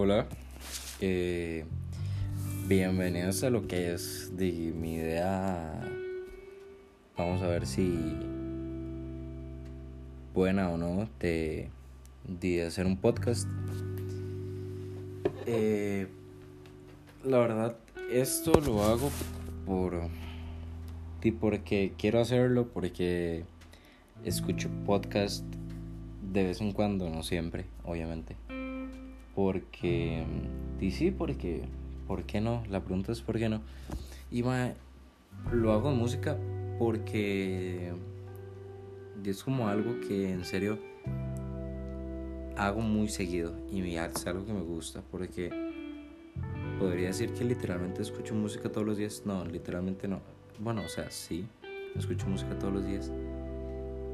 Hola, eh, bienvenidos a lo que es de mi idea. Vamos a ver si buena o no de, de hacer un podcast. Eh, la verdad, esto lo hago por y porque quiero hacerlo, porque escucho podcast de vez en cuando, no siempre, obviamente. Porque, y sí, porque, ¿por qué no? La pregunta es ¿por qué no? Y lo hago en música porque es como algo que en serio hago muy seguido y es algo que me gusta porque podría decir que literalmente escucho música todos los días. No, literalmente no. Bueno, o sea, sí, escucho música todos los días.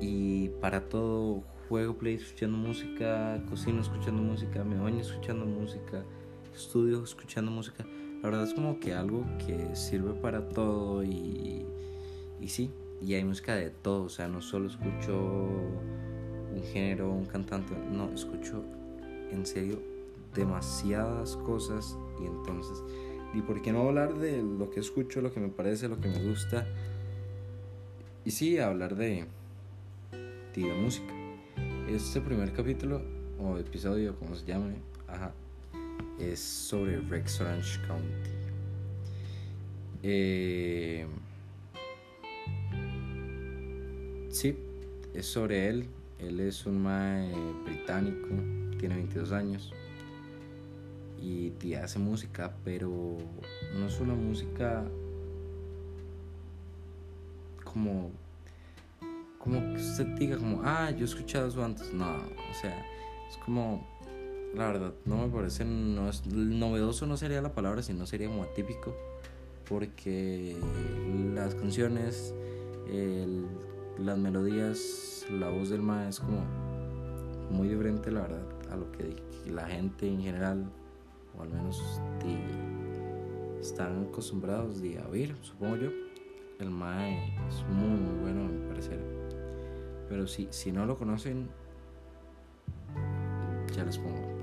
Y para todo juego play escuchando música, cocino escuchando música, me baño escuchando música, estudio escuchando música. La verdad es como que algo que sirve para todo y, y sí, y hay música de todo, o sea, no solo escucho un género, un cantante, no, escucho en serio demasiadas cosas y entonces, ¿y por qué no hablar de lo que escucho, lo que me parece, lo que me gusta? Y sí, hablar de, de música. Este primer capítulo o episodio, como se llame, ajá, es sobre Rex Orange County. Eh, sí, es sobre él. Él es un mae británico, tiene 22 años y, hace música, pero no es una música como como que usted diga como, ah, yo he escuchado eso antes. No, o sea, es como, la verdad, no me parece, no es, novedoso no sería la palabra, sino sería como atípico, porque las canciones, las melodías, la voz del ma es como muy diferente, la verdad, a lo que la gente en general, o al menos están acostumbrados de oír, supongo yo. El mae es muy, muy bueno, a mi parecer. Pero si, si no lo conocen, ya les pongo.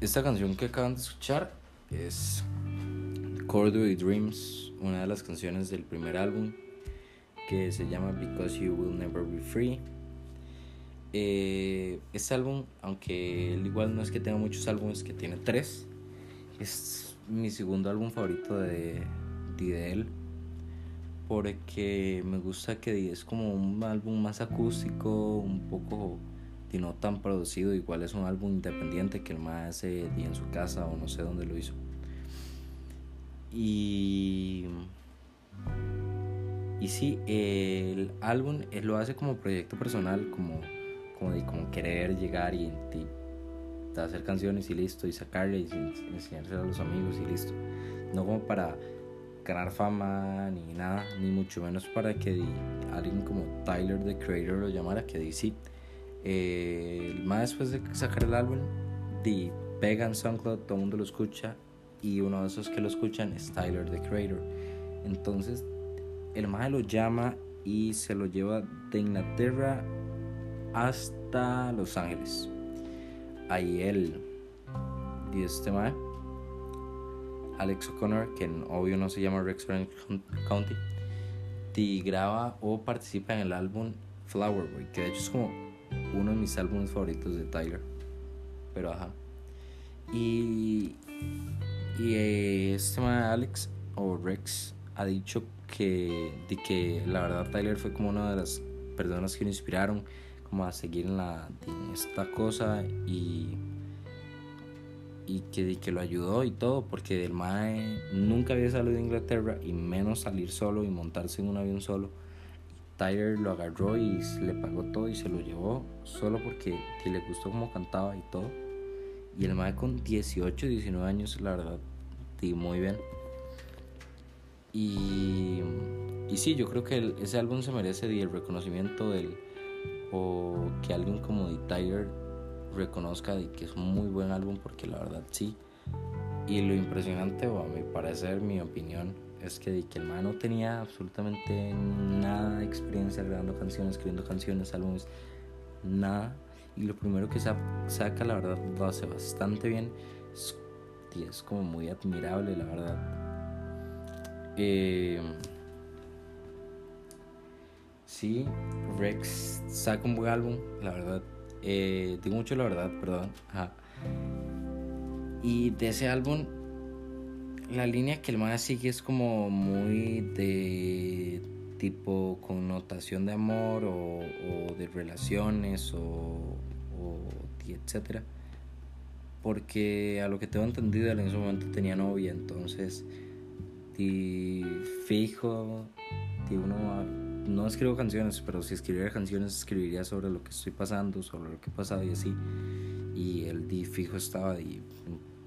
Esta canción que acaban de escuchar es Corduroy Dreams, una de las canciones del primer álbum que se llama Because You Will Never Be Free. Eh, este álbum, aunque él igual no es que tenga muchos álbumes, que tiene tres, es mi segundo álbum favorito de, de él. Porque me gusta que es como un álbum más acústico, un poco y no tan producido. Igual es un álbum independiente que él más hace en su casa o no sé dónde lo hizo. Y. Y sí, el álbum él lo hace como proyecto personal, como como de como querer llegar y, hacer canciones y listo, y sacarle y enseñárselo a los amigos y listo. No como para ganar fama ni nada, ni mucho menos para que alguien como Tyler the Creator lo llamara, que dice eh, más después de sacar el álbum, de pega en SoundCloud, todo el mundo lo escucha y uno de esos que lo escuchan es Tyler the Creator. Entonces el más lo llama y se lo lleva de Inglaterra hasta Los Ángeles. Ahí él y este mae, Alex O'Connor, que obvio no se llama Rex County, y graba o participa en el álbum Flower Boy, que de hecho es como uno de mis álbumes favoritos de Tyler. Pero ajá. Y, y eh, este mae Alex o Rex ha dicho que, de que la verdad Tyler fue como una de las personas que lo inspiraron como a seguir en, la, esta cosa y, y que, que lo ayudó y todo, porque el Mae nunca había salido de Inglaterra y menos salir solo y montarse en un avión solo. Tyler lo agarró y le pagó todo y se lo llevó solo porque le gustó cómo cantaba y todo. Y el Mae con 18, 19 años, la verdad, y muy bien. Y, y sí, yo creo que ese álbum se merece el reconocimiento del, que alguien como The Tyler reconozca de que es un muy buen álbum porque la verdad sí Y lo impresionante, o a mi parecer, mi opinión, es que, que el man no tenía absolutamente nada de experiencia grabando canciones, escribiendo canciones, álbumes, nada. Y lo primero que saca, la verdad, lo hace bastante bien. Es, es como muy admirable, la verdad. Eh, sí, Rex saca un buen álbum, la verdad. Eh, digo mucho la verdad, perdón. Y de ese álbum la línea que el man sigue es como muy de tipo connotación de amor o, de relaciones o, o etcétera porque a lo que tengo entendido en ese momento tenía novia entonces y fijo uno no escribo canciones pero si escribiera canciones escribiría sobre lo que estoy pasando sobre lo que he pasado y así y el di fijo estaba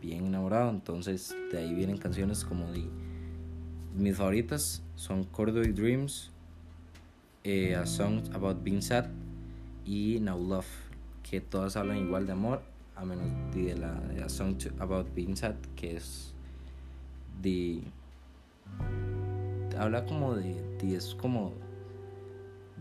bien enamorado. Entonces de ahí vienen canciones como de mis favoritas son Corduroy Dreams, eh, A Song About Being Sad y Now Love, que todas hablan igual de amor, a menos de la A Song About Being Sad, que es de habla como de, de es como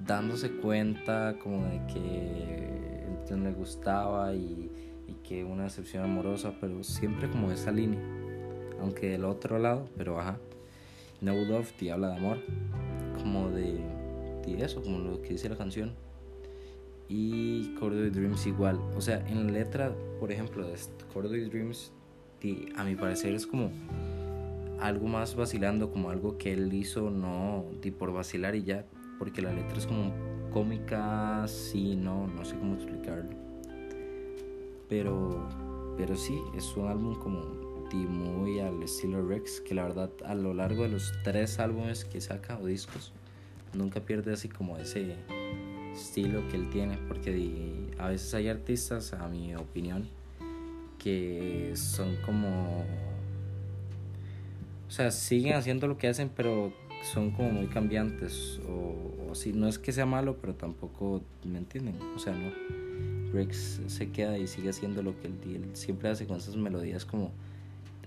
dándose cuenta como de que le gustaba y y que una decepción amorosa, pero siempre como esa línea, aunque del otro lado, pero ajá. No Love te habla de amor, como de, de eso, como lo que dice la canción. Y Corduroy Dreams igual, o sea, en la letra, por ejemplo, de Corduroy Dreams, a mi parecer es como algo más vacilando, como algo que él hizo no di por vacilar y ya, porque la letra es como cómica, sí, no, no sé cómo explicarlo. Pero, pero sí, es un álbum como muy al estilo Rex, que la verdad a lo largo de los tres álbumes que saca o discos, nunca pierde así como ese estilo que él tiene, porque a veces hay artistas, a mi opinión, que son como... O sea, siguen haciendo lo que hacen, pero son como muy cambiantes. O, o sí, no es que sea malo, pero tampoco me entienden. O sea, no Rex se queda y sigue haciendo lo que él, siempre hace con esas melodías como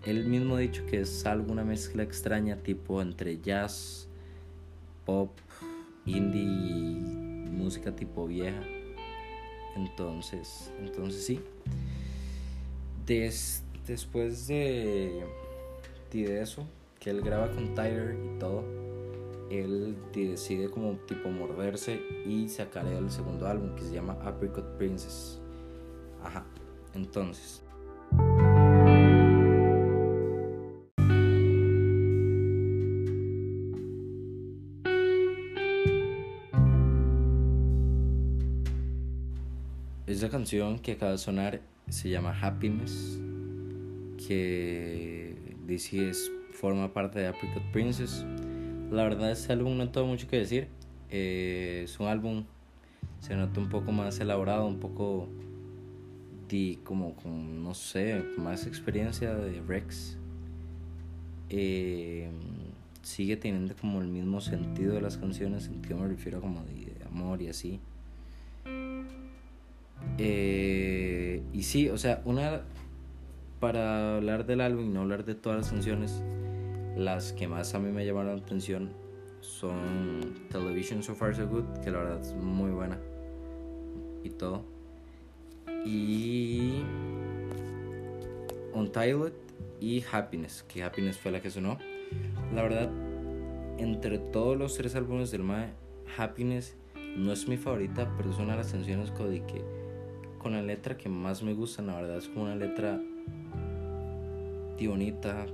él mismo ha dicho que es alguna mezcla extraña tipo entre jazz, pop, indie y música tipo vieja. Entonces, entonces sí. después de, de eso, que él graba con Tyler y todo, él decide como tipo morderse y sacar el segundo álbum que se llama Apricot Princess. Ajá, entonces. Esa canción que acaba de sonar se llama Happiness, que dice es, forma parte de Apricot Princess la verdad, este álbum no tengo mucho que decir. Eh, es un álbum, se nota un poco más elaborado, un poco de, como con, no sé, más experiencia de Rex. Eh, sigue teniendo como el mismo sentido de las canciones, en que me refiero como de, amor y así. Eh, y sí, o sea, una para hablar del álbum y no hablar de todas las canciones, las que más a mí me llamaron la atención son Television So Far So Good, que la verdad es muy buena y todo. Y Untitled y Happiness, que Happiness fue la que sonó. La verdad, entre todos los tres álbumes del Mae, Happiness no es mi favorita, pero es una de las canciones que con la letra que más me gusta, la verdad es como una letra bonita,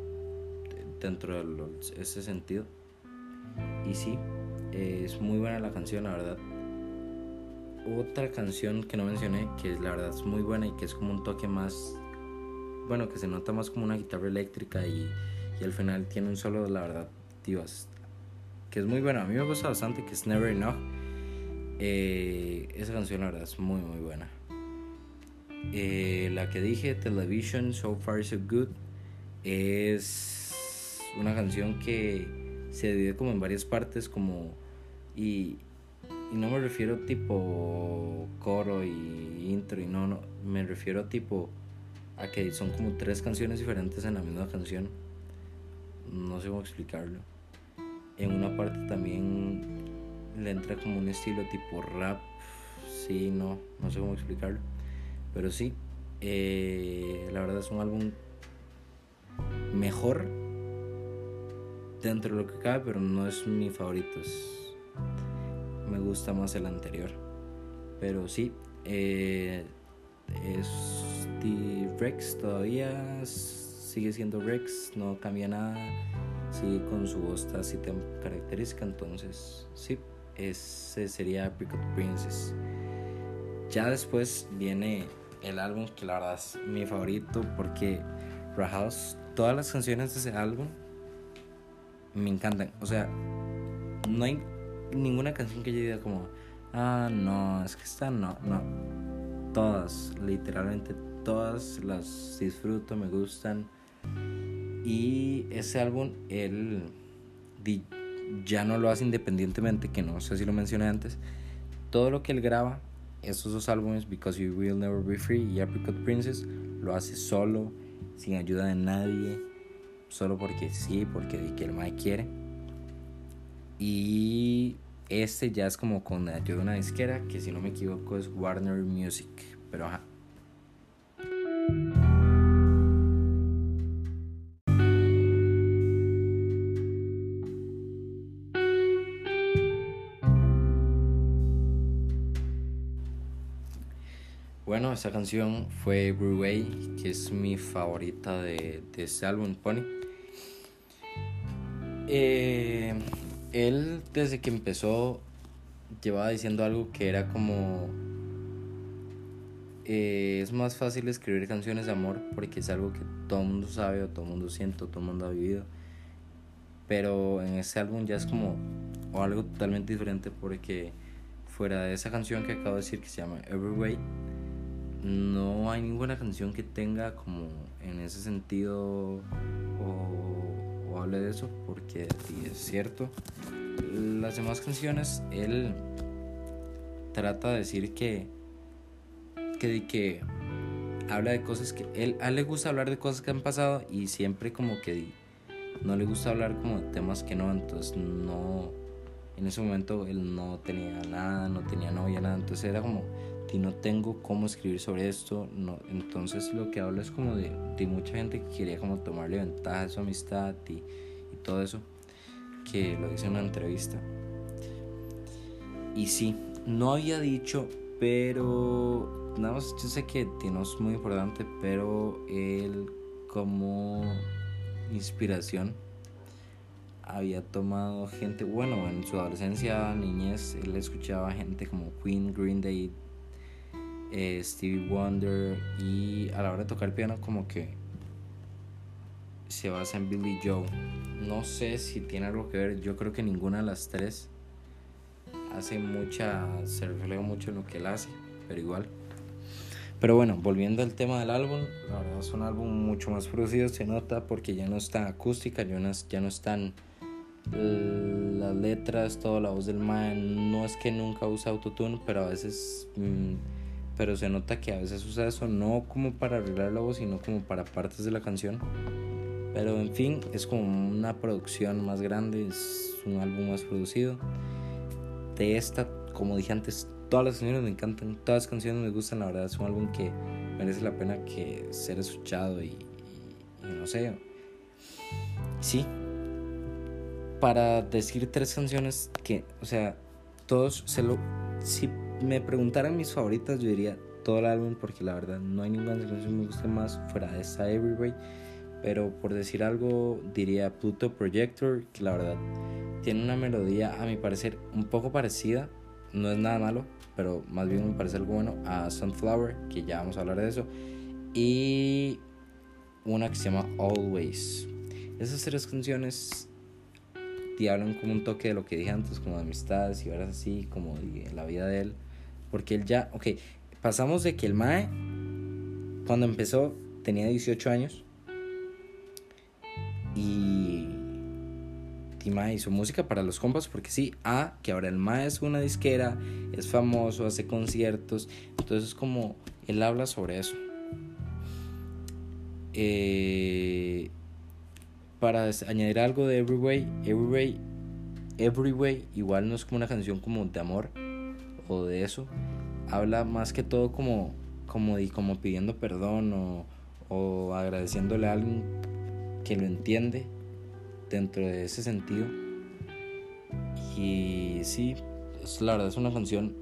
dentro de ese sentido. Y sí, es muy buena la canción, la verdad. Otra canción que no mencioné, que la verdad es muy buena y que es como un toque más, bueno, que se nota más como una guitarra eléctrica y, y al final tiene un solo, la verdad, divas, que es muy buena. A mí me gusta bastante, que es Never Enough. Eh, esa canción, la verdad, es muy, muy buena. Eh, la que dije, Television, So Far So Good, es una canción que se divide como en varias partes como y, y no me refiero tipo coro y intro y no, no me refiero tipo a que son como tres canciones diferentes en la misma canción. No sé cómo explicarlo. En una parte también le entra como un estilo tipo rap. Sí, no, no sé cómo explicarlo. Pero sí, eh, la verdad es un álbum mejor dentro de lo que cabe, pero no es mi favorito. me gusta más el anterior. Pero sí, eh, es Rex todavía, sigue siendo Rex, no cambia nada, sigue con su voz así tan característica, entonces sí, ese sería Apricot Princess. Ya después viene el álbum que la verdad es mi favorito porque Rahouse, todas las canciones de ese álbum me encantan. O sea, no hay ninguna canción que yo diga como, ah, no, es que esta no, no. Todas, literalmente todas las disfruto, me gustan. Y ese álbum, él ya no lo hace independientemente, que no sé si lo mencioné antes. Todo lo que él graba, estos dos álbumes, Because You Will Never Be Free y Apricot Princess, lo hace solo, sin ayuda de nadie solo porque sí, porque que el Mike quiere. Y este ya es como con ayuda de una disquera, que si no me equivoco es Warner Music. Pero ajá. Bueno, esa canción fue Breway, que es mi favorita de, de este álbum, Pony. Eh, él desde que empezó llevaba diciendo algo que era como eh, es más fácil escribir canciones de amor porque es algo que todo el mundo sabe o todo el mundo siente o todo el mundo ha vivido. Pero en ese álbum ya es como o algo totalmente diferente porque fuera de esa canción que acabo de decir que se llama Every Way no hay ninguna canción que tenga como en ese sentido o hable de eso porque es cierto. Las demás canciones, él trata de decir que, que, habla de cosas que él, él le gusta hablar de cosas que han pasado y siempre como que no le gusta hablar como de temas que no, entonces no, en ese momento él no tenía nada, no tenía novia, nada, entonces era como, y no tengo cómo escribir sobre esto, no, entonces lo que hablo es como de, mucha gente que quería como tomarle ventaja de su amistad y, y todo eso, que lo dice en una entrevista. Y sí, no había dicho, pero nada más yo sé que no es muy importante, pero él como inspiración había tomado gente, bueno, en su adolescencia, niñez, él escuchaba gente como Queen, Green Day, eh, Stevie Wonder y a la hora de tocar el piano como que se basa en Billy Joe. No sé si tiene algo que ver, yo creo que ninguna de las tres hace mucha, se refleja mucho en lo que él hace, pero igual. Pero bueno, volviendo al tema del álbum, la verdad es un álbum mucho más producido, se nota porque ya no está acústica, ya no, están las letras, toda la voz del man, no es que nunca usa autotune, pero a veces... Mm, pero se nota que a veces usa eso no como para arreglar la voz, sino como para partes de la canción. Pero en fin, es como una producción más grande, es un álbum más producido. De esta, como dije antes, todas las canciones me encantan, todas las canciones me gustan, la verdad es un álbum que merece la pena que ser escuchado y, no sé. Sí, para decir tres canciones que, o sea, todos se lo... Si me preguntaran mis favoritas, yo diría todo el álbum porque la verdad no hay ninguna canción que me guste más fuera de esta Everyway. Pero por decir algo, diría Pluto Projector, que la verdad tiene una melodía a mi parecer un poco parecida, no es nada malo, pero más bien me parece algo bueno, a Sunflower, que ya vamos a hablar de eso. Y una que se llama Always. Esas tres canciones te hablan como un toque de lo que dije antes, como de amistades y verás así, como de la vida de él. Porque él ya, ok, pasamos de que el Mae, cuando empezó, tenía 18 años. Y, y Mae hizo música para los compas, porque sí, A, que ahora el Mae es una disquera, es famoso, hace conciertos. Entonces, como él habla sobre eso. Eh, para añadir algo de Everyway, Everyway, Everyway igual no es como una canción como de amor o de eso. Habla más que todo como, como, como pidiendo perdón o, o agradeciéndole a alguien que lo entiende dentro de ese sentido. Y sí, es, la verdad es una canción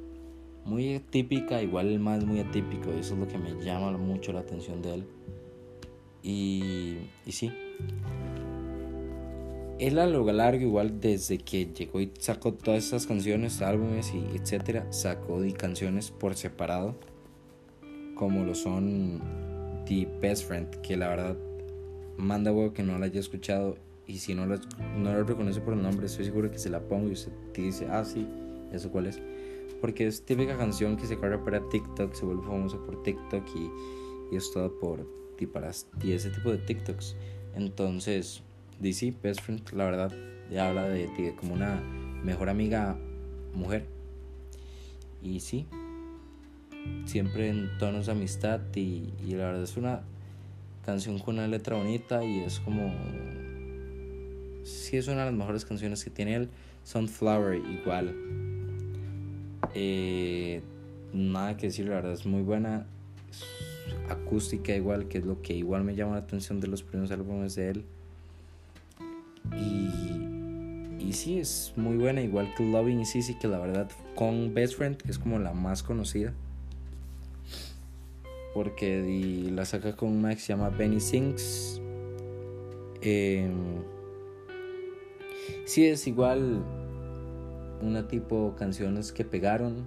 muy típica, igual el más muy atípico, eso es lo que me llama mucho la atención de él. Y, y sí, él a lo largo, igual desde que llegó y sacó todas esas canciones, álbumes y etcétera, sacó de canciones por separado, como lo son The Best Friend, que la verdad manda huevo que no la haya escuchado y si no la, no la reconoce por el nombre, estoy seguro que se la pongo y usted dice, ah, sí, eso cuál es. Porque es típica canción que se corre para TikTok, se vuelve famosa por TikTok y, y es todo por y para y ese tipo de TikToks. Entonces, DC, Best Friend, la verdad, ya habla de ti como una mejor amiga mujer. Y sí, siempre en tonos de amistad y, la verdad es una canción con una letra bonita y es como... Sí, es una de las mejores canciones que tiene él. Sunflower igual. Eh, nada que decir, la verdad es muy buena. acústica igual, que es lo que igual me llama la atención de los primeros álbumes de él. Y, y sí, es muy buena, igual que Loving y Sissy, que la verdad con Best Friend es como la más conocida porque la saca con una que se llama Benny Sings. Eh, sí, es igual una tipo canciones que pegaron,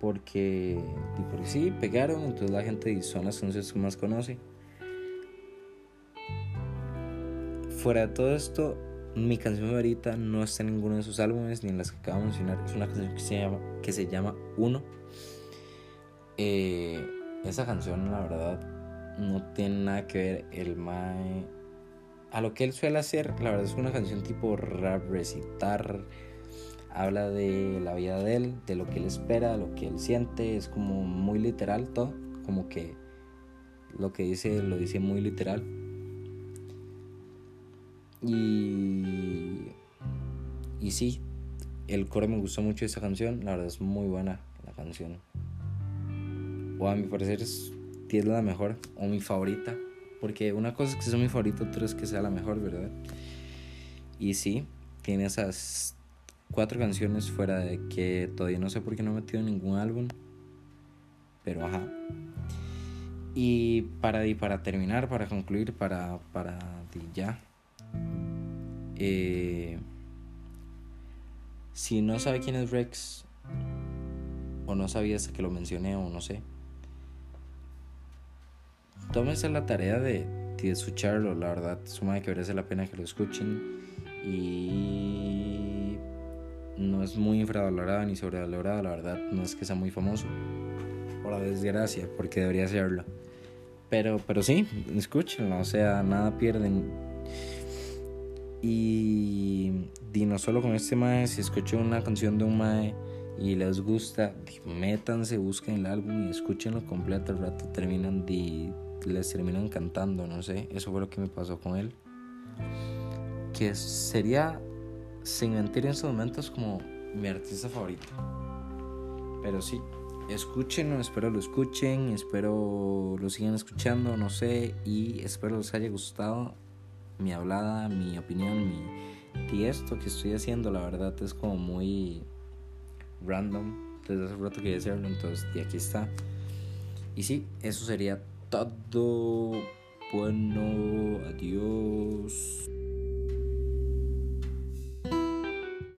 porque, porque sí, pegaron, entonces la gente son las canciones que más conoce. Fuera de todo esto, mi canción favorita no está en ninguno de sus álbumes ni en las que acabo de mencionar. Es una canción que se llama, que se llama Uno. Eh, esa canción, la verdad, no tiene nada que ver el mae. A lo que él suele hacer, la verdad es una canción tipo rap, recitar. Habla de la vida de él, de lo que él espera, lo que él siente. Es como muy literal todo. Como que lo que dice lo dice muy literal. Y. Y sí, el coro me gustó mucho esa canción. La verdad es muy buena la canción o a mi parecer es, la mejor o mi favorita. Porque una cosa es que sea mi favorita, otra es que sea la mejor, ¿verdad? Y sí, tiene esas cuatro canciones fuera de que todavía no sé por qué no he metido ningún álbum. Pero ajá. Y para, y para terminar, para concluir, para, para ya. Eh, si no sabe quién es Rex, o no sabía hasta que lo mencioné, o no sé, tómense la tarea de, de escucharlo, la verdad, suma de que merece la pena que lo escuchen y no es muy infravalorado ni sobrevalorado, la verdad, no es que sea muy famoso, por la desgracia, porque debería serlo. Pero, pero sí, escúchenlo, o sea, nada pierden. Y, no solo con este mae, si escuchan una canción de un mae y les gusta, métanse, busquen el álbum y escúchenlo completo, al rato terminan de les terminan cantando, no sé, eso fue lo que me pasó con él. Que sería, sin mentir en estos momentos, como mi artista favorito. Pero sí, escúchenlo, espero lo escuchen, espero lo sigan escuchando, no sé, y espero les haya gustado mi hablada, mi opinión, mi... Y esto que estoy haciendo, la verdad, es como muy random. Desde hace rato quería hacerlo, entonces, y aquí está. Y sí, eso sería todo. Bueno, adiós.